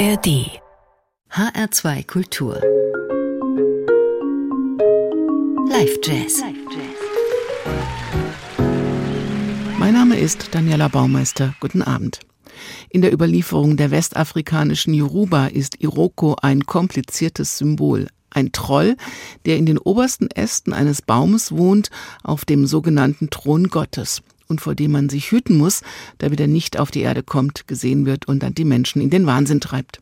ARD HR2 Kultur Live Jazz Mein Name ist Daniela Baumeister. Guten Abend. In der Überlieferung der westafrikanischen Yoruba ist Iroko ein kompliziertes Symbol. Ein Troll, der in den obersten Ästen eines Baumes wohnt, auf dem sogenannten Thron Gottes und vor dem man sich hüten muss, damit er nicht auf die Erde kommt, gesehen wird und dann die Menschen in den Wahnsinn treibt.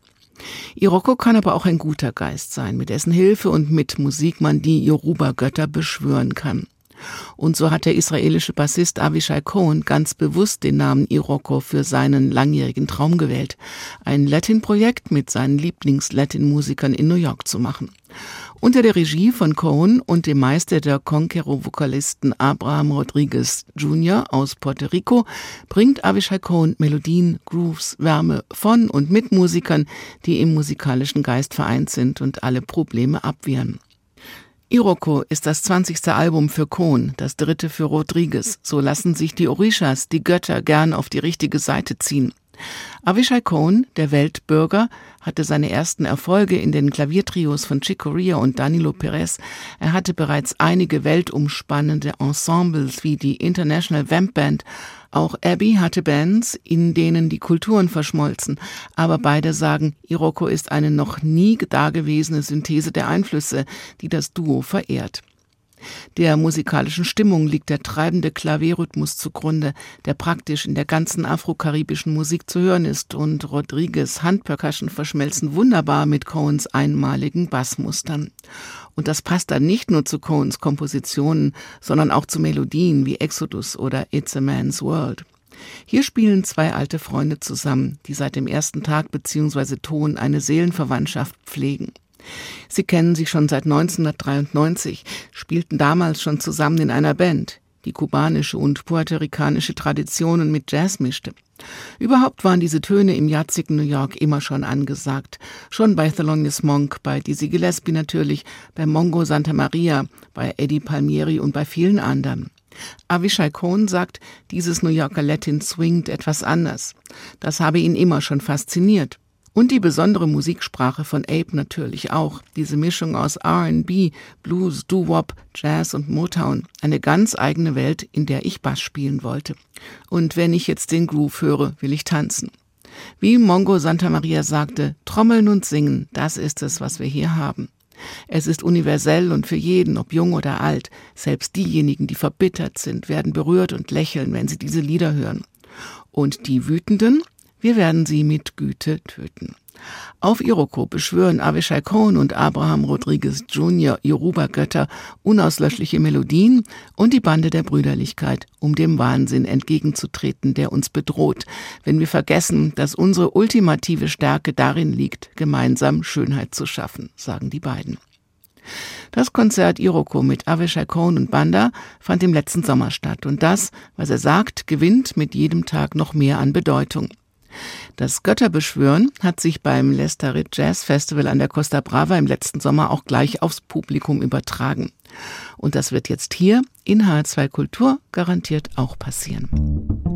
Iroko kann aber auch ein guter Geist sein, mit dessen Hilfe und mit Musik man die Yoruba-Götter beschwören kann. Und so hat der israelische Bassist Avishai Cohen ganz bewusst den Namen Iroko für seinen langjährigen Traum gewählt, ein Latin-Projekt mit seinen Lieblings-Latin-Musikern in New York zu machen. Unter der Regie von Cohen und dem Meister der Conquero-Vokalisten Abraham Rodriguez Jr. aus Puerto Rico bringt Avishai Cohen Melodien, Grooves, Wärme von und mit Musikern, die im musikalischen Geist vereint sind und alle Probleme abwehren. Iroko ist das 20. Album für Cohn, das dritte für Rodriguez. So lassen sich die Orishas, die Götter, gern auf die richtige Seite ziehen. Avishai Cohen, der Weltbürger, hatte seine ersten Erfolge in den Klaviertrios von Chick Corea und Danilo Perez. Er hatte bereits einige weltumspannende Ensembles wie die International Vamp Band. Auch Abby hatte Bands, in denen die Kulturen verschmolzen. Aber beide sagen, Iroko ist eine noch nie dagewesene Synthese der Einflüsse, die das Duo verehrt. Der musikalischen Stimmung liegt der treibende Klavierrhythmus zugrunde, der praktisch in der ganzen afrokaribischen Musik zu hören ist und Rodriguez Handpercussion verschmelzen wunderbar mit Cohens einmaligen Bassmustern. Und das passt dann nicht nur zu Cohens Kompositionen, sondern auch zu Melodien wie Exodus oder It's a Man's World. Hier spielen zwei alte Freunde zusammen, die seit dem ersten Tag bzw. Ton eine Seelenverwandtschaft pflegen. Sie kennen sich schon seit 1993, spielten damals schon zusammen in einer Band, die kubanische und puerto-ricanische Traditionen mit Jazz mischte. Überhaupt waren diese Töne im jatzigen New York immer schon angesagt. Schon bei Thelonious Monk, bei Dizzy Gillespie natürlich, bei Mongo Santa Maria, bei Eddie Palmieri und bei vielen anderen. Avishai Cohn sagt, dieses New Yorker Latin swingt etwas anders. Das habe ihn immer schon fasziniert. Und die besondere Musiksprache von Abe natürlich auch. Diese Mischung aus RB, Blues, Doo-Wop, Jazz und Motown. Eine ganz eigene Welt, in der ich Bass spielen wollte. Und wenn ich jetzt den Groove höre, will ich tanzen. Wie Mongo Santa Maria sagte, Trommeln und Singen, das ist es, was wir hier haben. Es ist universell und für jeden, ob jung oder alt. Selbst diejenigen, die verbittert sind, werden berührt und lächeln, wenn sie diese Lieder hören. Und die Wütenden, wir werden sie mit Güte töten. Auf Iroko beschwören Avishai Cohen und Abraham Rodriguez Jr. Yoruba-Götter unauslöschliche Melodien und die Bande der Brüderlichkeit, um dem Wahnsinn entgegenzutreten, der uns bedroht, wenn wir vergessen, dass unsere ultimative Stärke darin liegt, gemeinsam Schönheit zu schaffen, sagen die beiden. Das Konzert Iroko mit Avishai Cohen und Banda fand im letzten Sommer statt und das, was er sagt, gewinnt mit jedem Tag noch mehr an Bedeutung. Das Götterbeschwören hat sich beim Lestarit Jazz Festival an der Costa Brava im letzten Sommer auch gleich aufs Publikum übertragen. Und das wird jetzt hier in H2 Kultur garantiert auch passieren.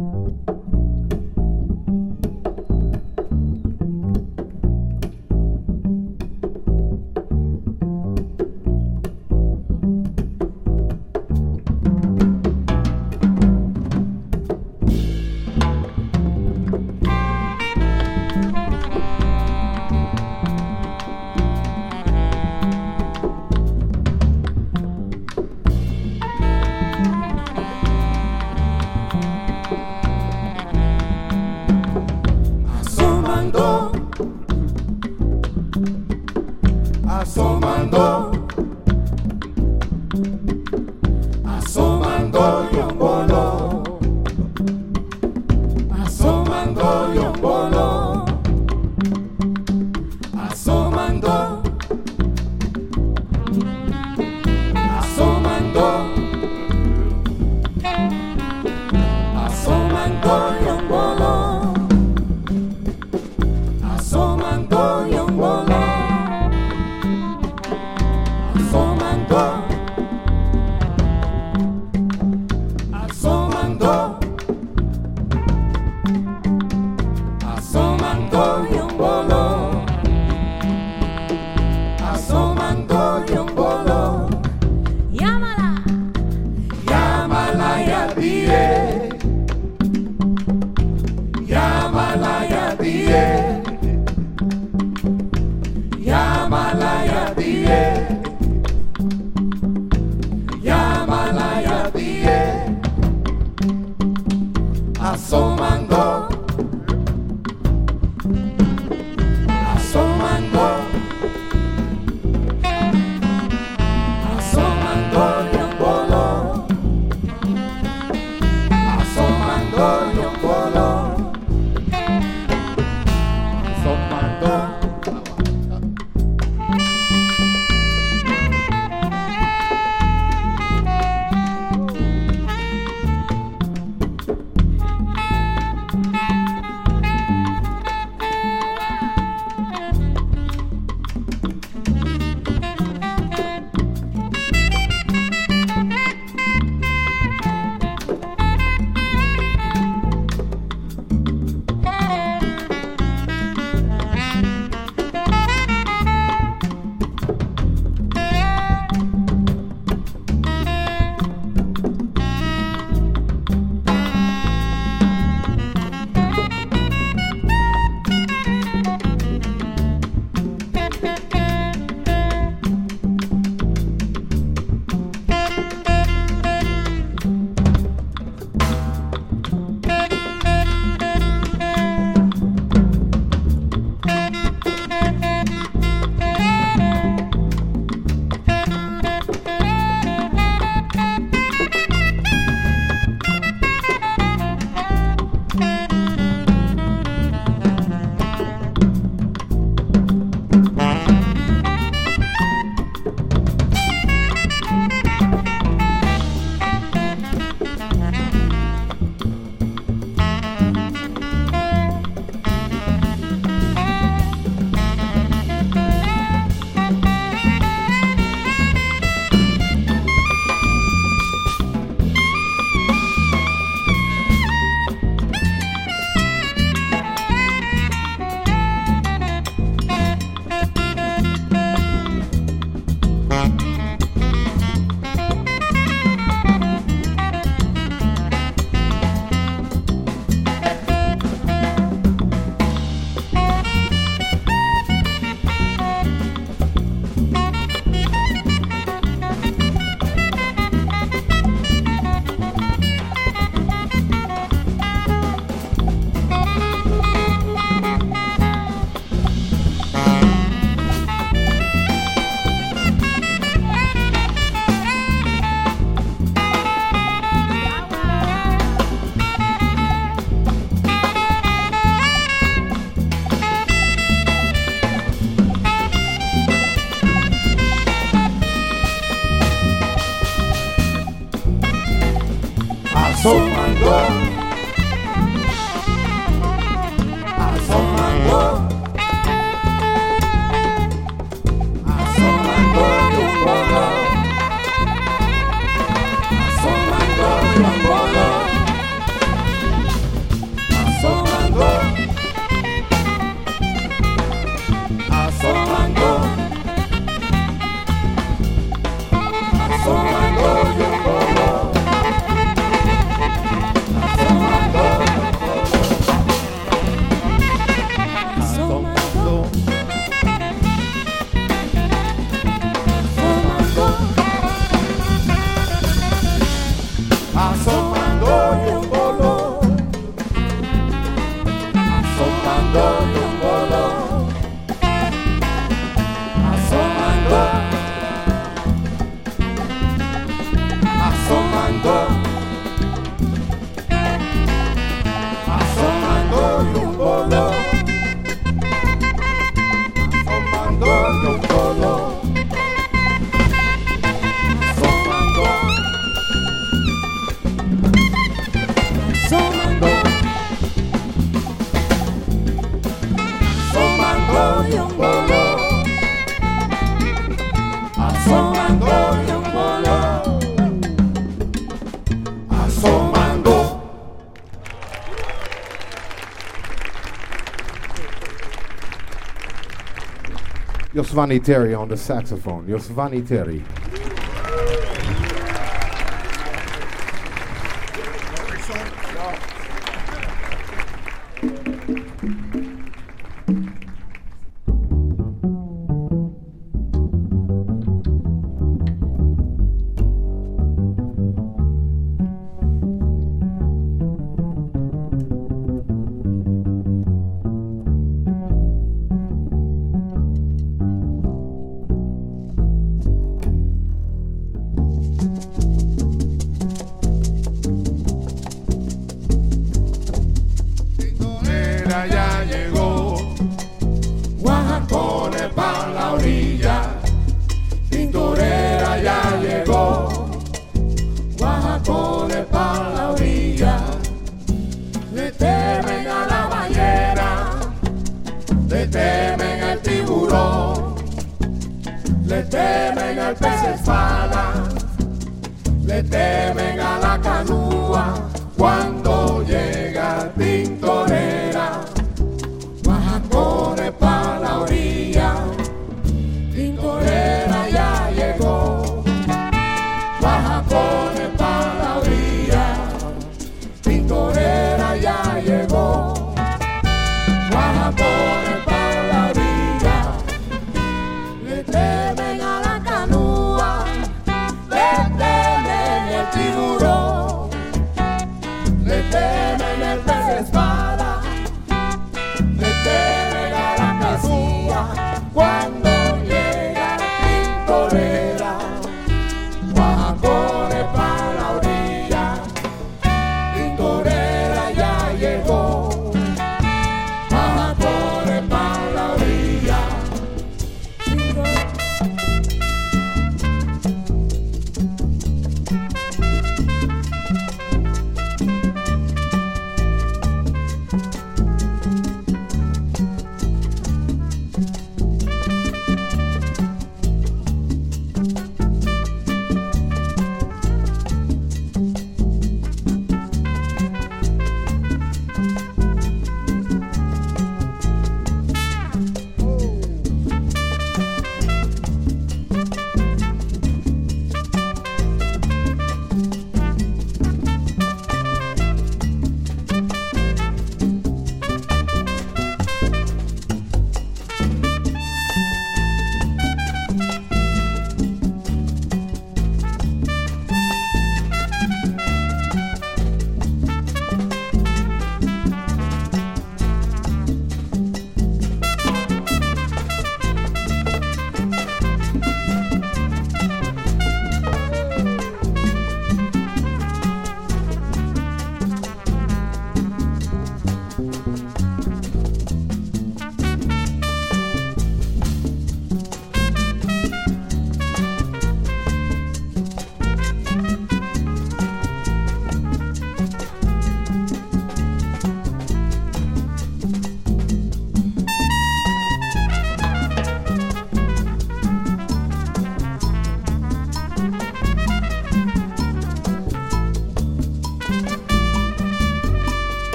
Yosvani Terry on the saxophone. Yosvani Terry.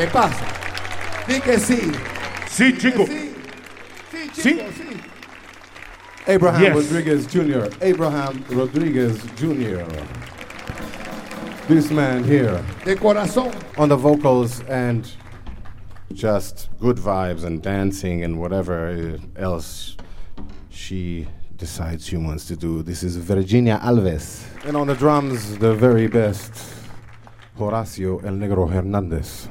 ¿Qué pasa? Di que sí. Sí, chico. Sí. Sí, Sí. chico, sí. Abraham Yes. Rodriguez Jr. Abraham Rodriguez Jr. This man here De corazón. on the vocals and just good vibes and dancing and whatever else she decides she wants to do. This is Virginia Alves. And on the drums, the very best Horacio El Negro Hernandez.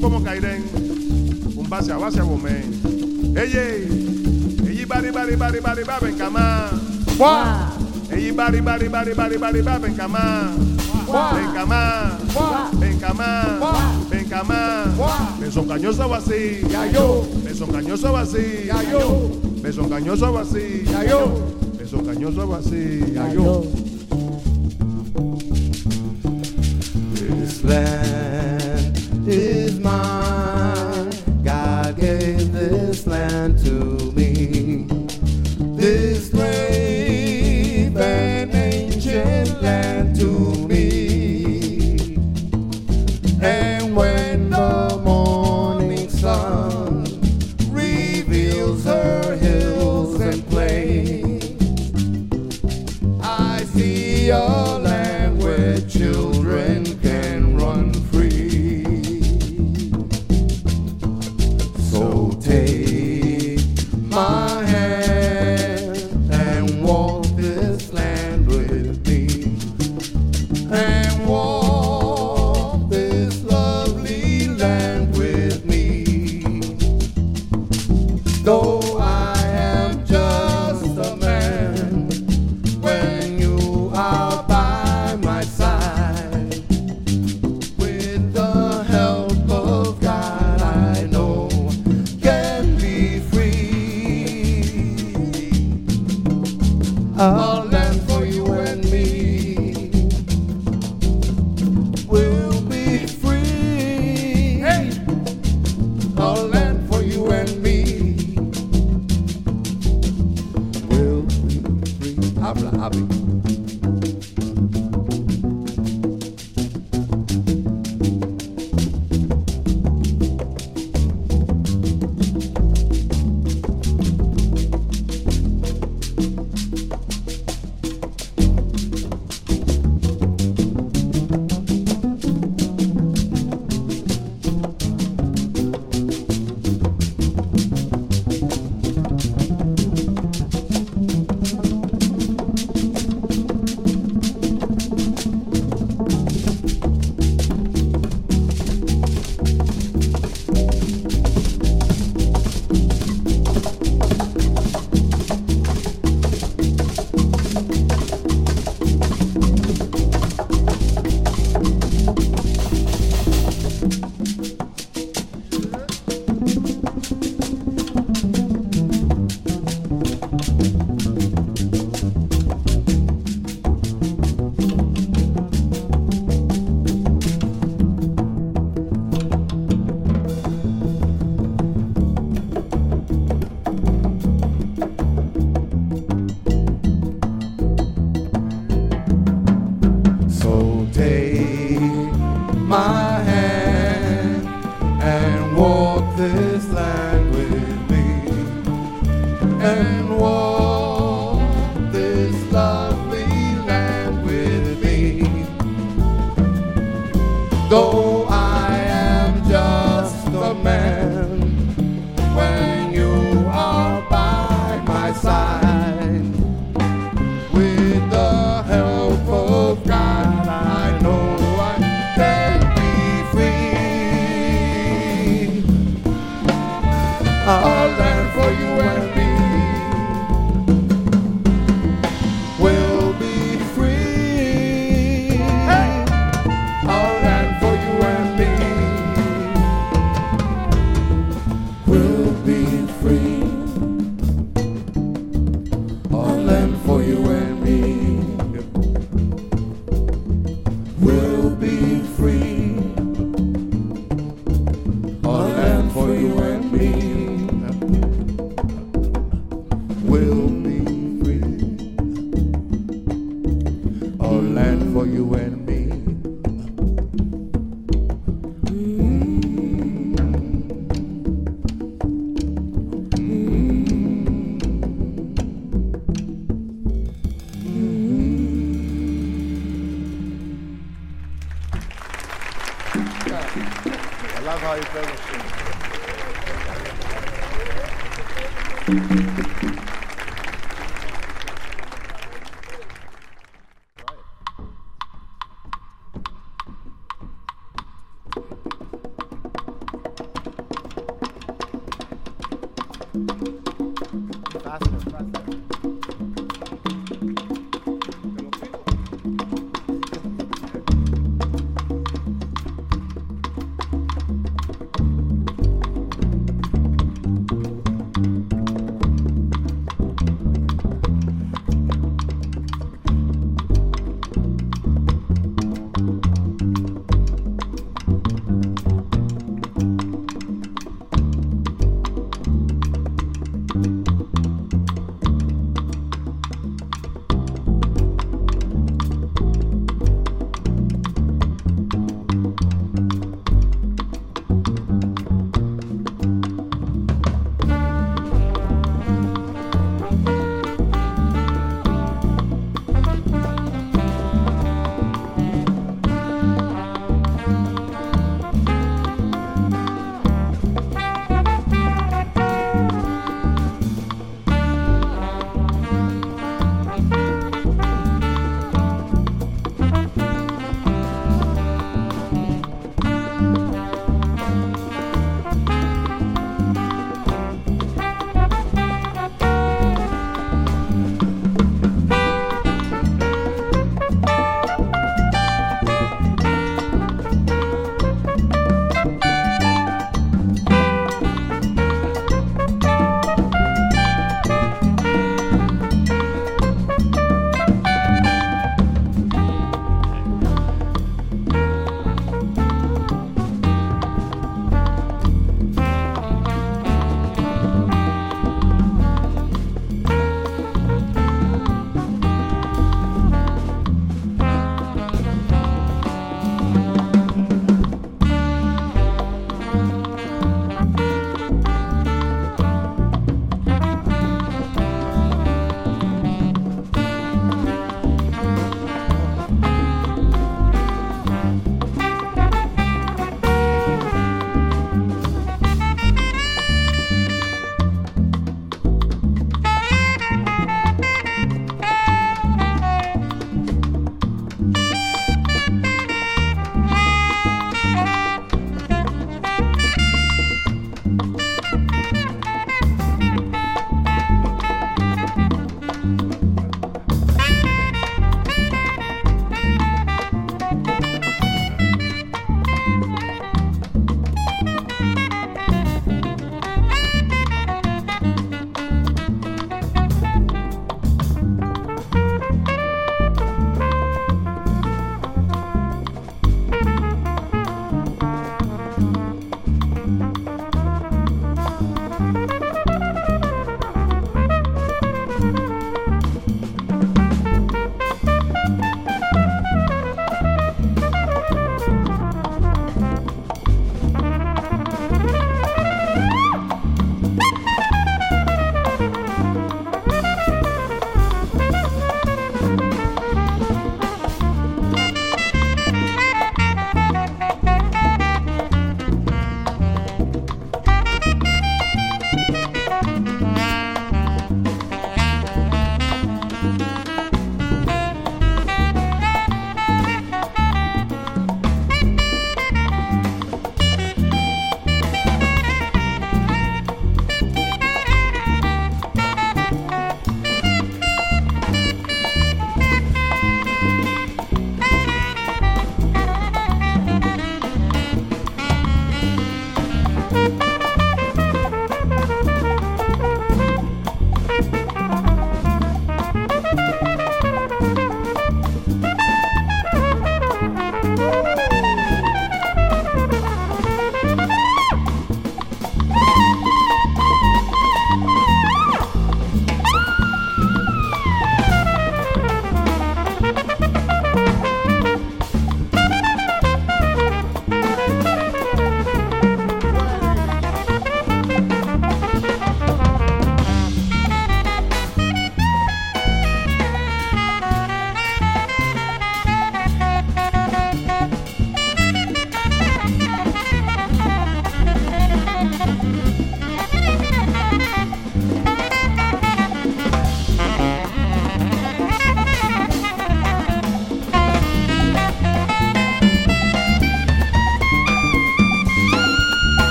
okomo kairen. Umbasi awasi awome eye eyi bari bari bari bari babe nkama wa eyi bari bari bari bari bari babe nkama wa nkama wa nkama wa nkama wa mesongañoso awasi ya yo. Mesongañoso awasi ya yo. Mesongañoso awasi ya yo. Mesongañoso awasi ya yo. This land is mine.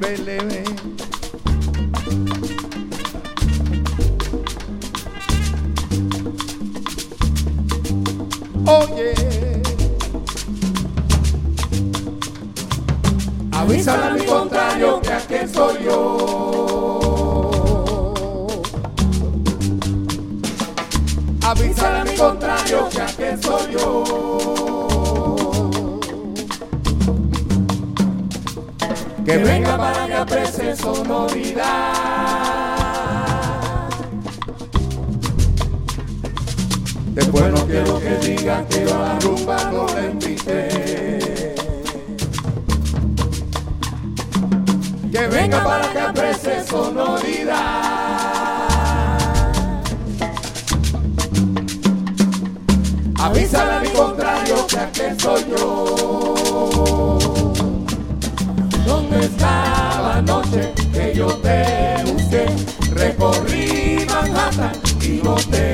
believe Recorrí Manhattan y no te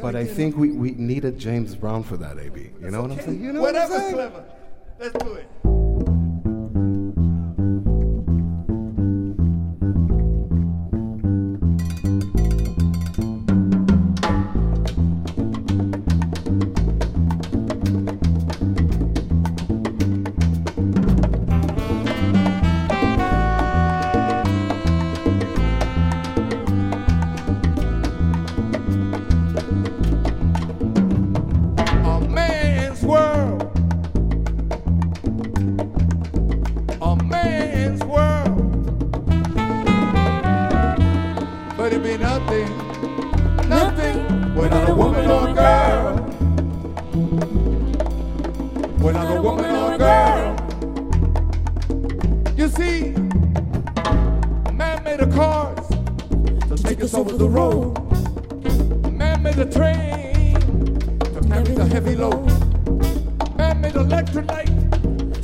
But. I think we, we needed James Brown for that, AB. You know what I'm saying? You know whatever's what I'm saying? clever. Let's do it.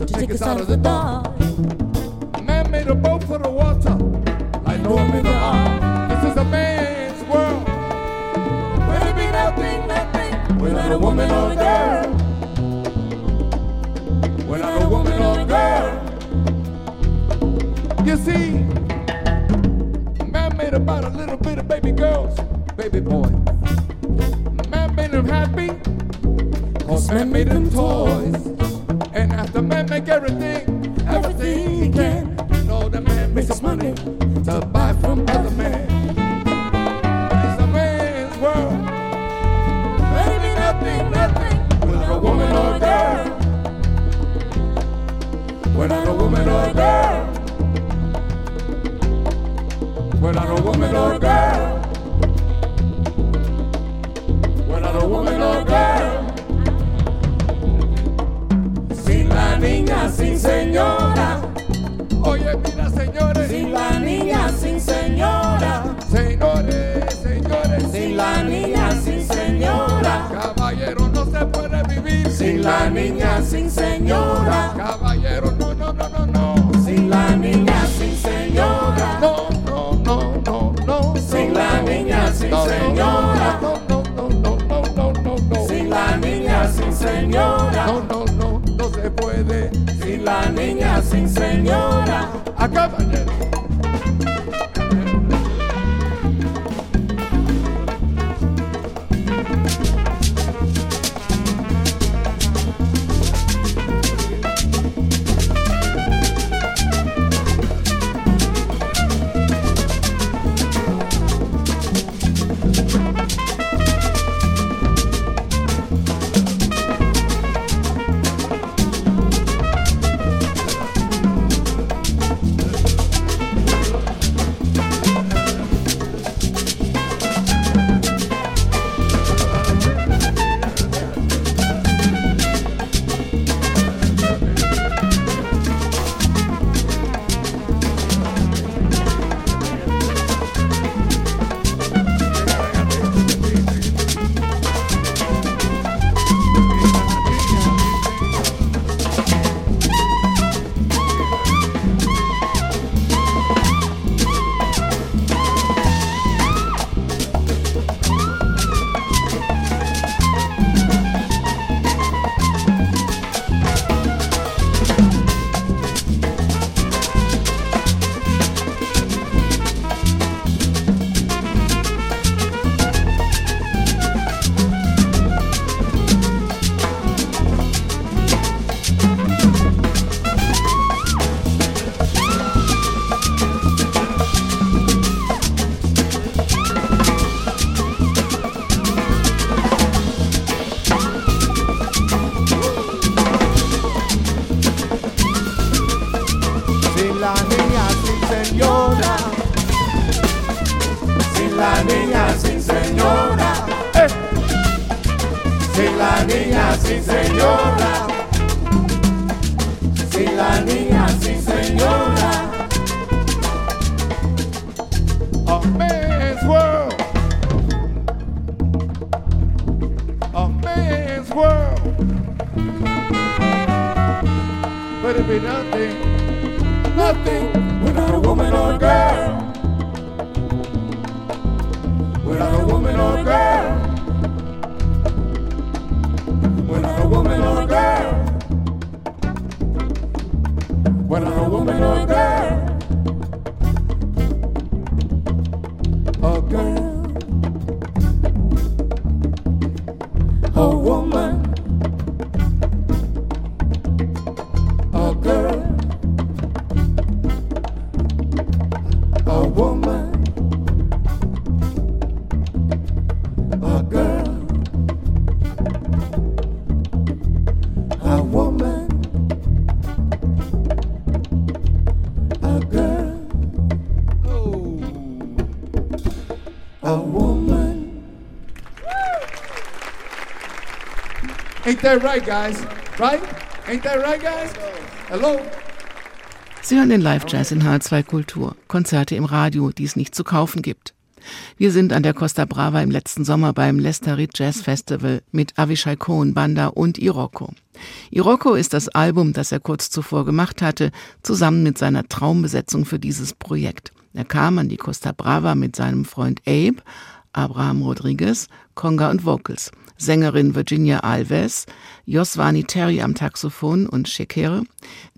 To take us out of the dark. Man made a boat for the water, like Noah made the ark. This is a man's world. Where it be nothing, nothing, without a woman or a girl. Without a woman or a girl. You see, man made about a little bit of baby girls, baby boys. Man made them happy, cause man made them toys. And after man make everything, everything he can, you know the man makes his money to buy from other men. It's a man's world. Maybe nothing, nothing, without a woman or a girl. Without a woman or a girl. Without a woman or a girl. Señora. Oye, mira, señores. Sin la niña, sin señora. Señores, señores. Sin la niña, sin señora. Caballero, no se puede vivir. Sin la niña, sin señora. Caballero, no, no, no, no, no. Sin la niña, sin señora. No, no, no, no, no. Sin la niña, sin señora. No, no, no, no, no, no, no. Sin la niña, sin señora. No, no, la niña, sin señora. A caballero. La niña, sí señora. A man's world. A man's world. But it be nothing, Nothing without a woman or a girl. That right, guys? Right? Ain't that right, guys? Hello? Sie hören den Live-Jazz in H2 Kultur, Konzerte im Radio, die es nicht zu kaufen gibt. Wir sind an der Costa Brava im letzten Sommer beim Lestarit Jazz Festival mit Avishai Cohen Banda und Iroko. Iroko ist das Album, das er kurz zuvor gemacht hatte, zusammen mit seiner Traumbesetzung für dieses Projekt. Er kam an die Costa Brava mit seinem Freund Abe, Abraham Rodriguez, Conga und Vocals, Sängerin Virginia Alves, Joswani Terry am Taxophon und Shekere,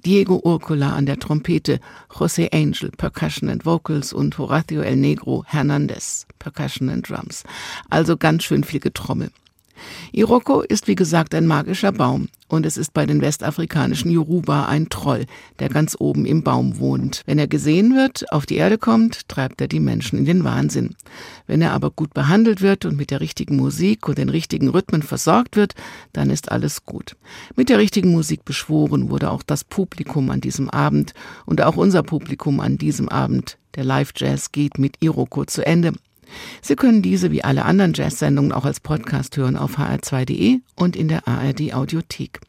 Diego Urcula an der Trompete, José Angel Percussion and Vocals und Horacio El Negro Hernandez Percussion and Drums. Also ganz schön viel Getrommel. Iroko ist wie gesagt ein magischer Baum und es ist bei den westafrikanischen Yoruba ein Troll, der ganz oben im Baum wohnt. Wenn er gesehen wird, auf die Erde kommt, treibt er die Menschen in den Wahnsinn. Wenn er aber gut behandelt wird und mit der richtigen Musik und den richtigen Rhythmen versorgt wird, dann ist alles gut. Mit der richtigen Musik beschworen wurde auch das Publikum an diesem Abend und auch unser Publikum an diesem Abend. Der Live-Jazz geht mit Iroko zu Ende. Sie können diese wie alle anderen Jazz-Sendungen auch als Podcast hören auf hr2.de und in der ARD Audiothek.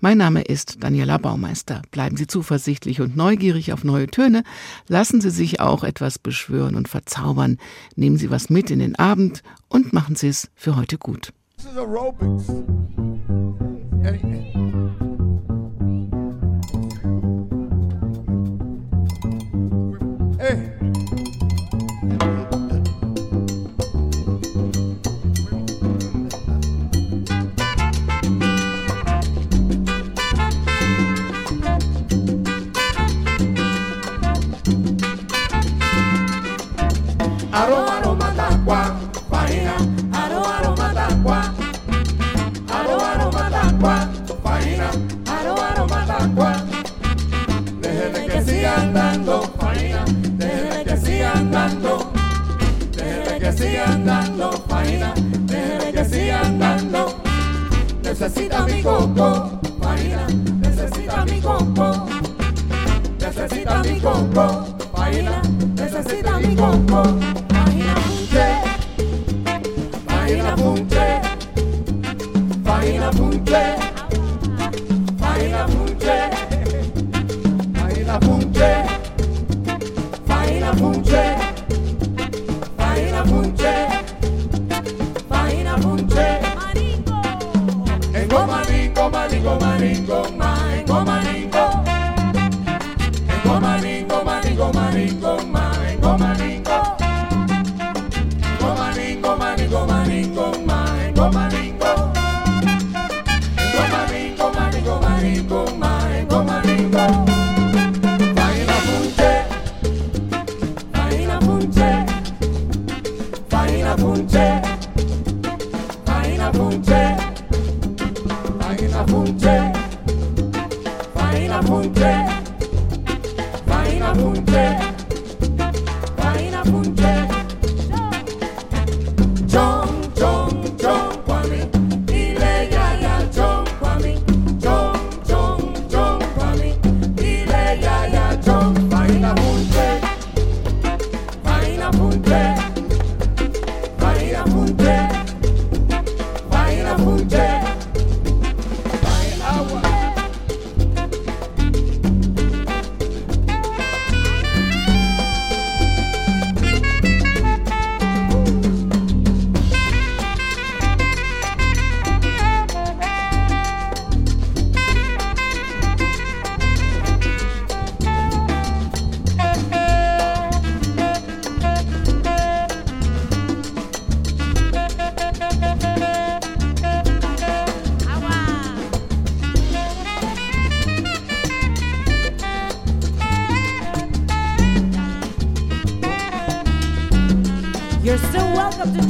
Mein Name ist Daniela Baumeister. Bleiben Sie zuversichtlich und neugierig auf neue Töne. Lassen Sie sich auch etwas beschwören und verzaubern. Nehmen Sie was mit in den Abend und machen Sie es für heute gut. This is. Aro aroma taqua, faina. Aro aroma taqua. Aro aroma taqua, faina. Aro aroma taqua. Déjeme que sigan dando, faina. Déjeme que sigan dando. Déjeme que sigan dando, faina. Déjeme que sigan dando. Necesita mi coco, faina. Necesita mi coco. Necesita mi coco, faina. Necesita mi coco.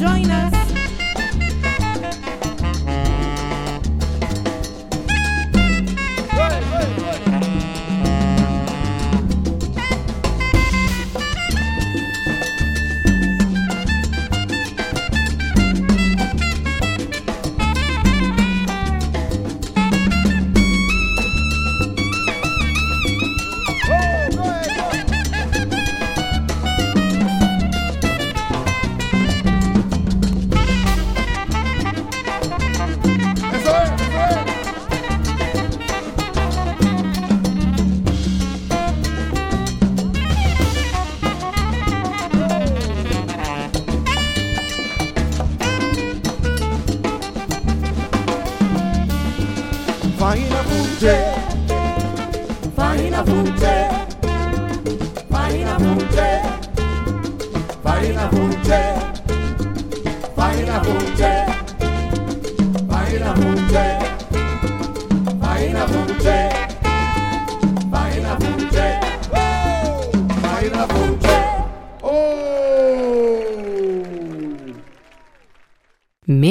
Join us.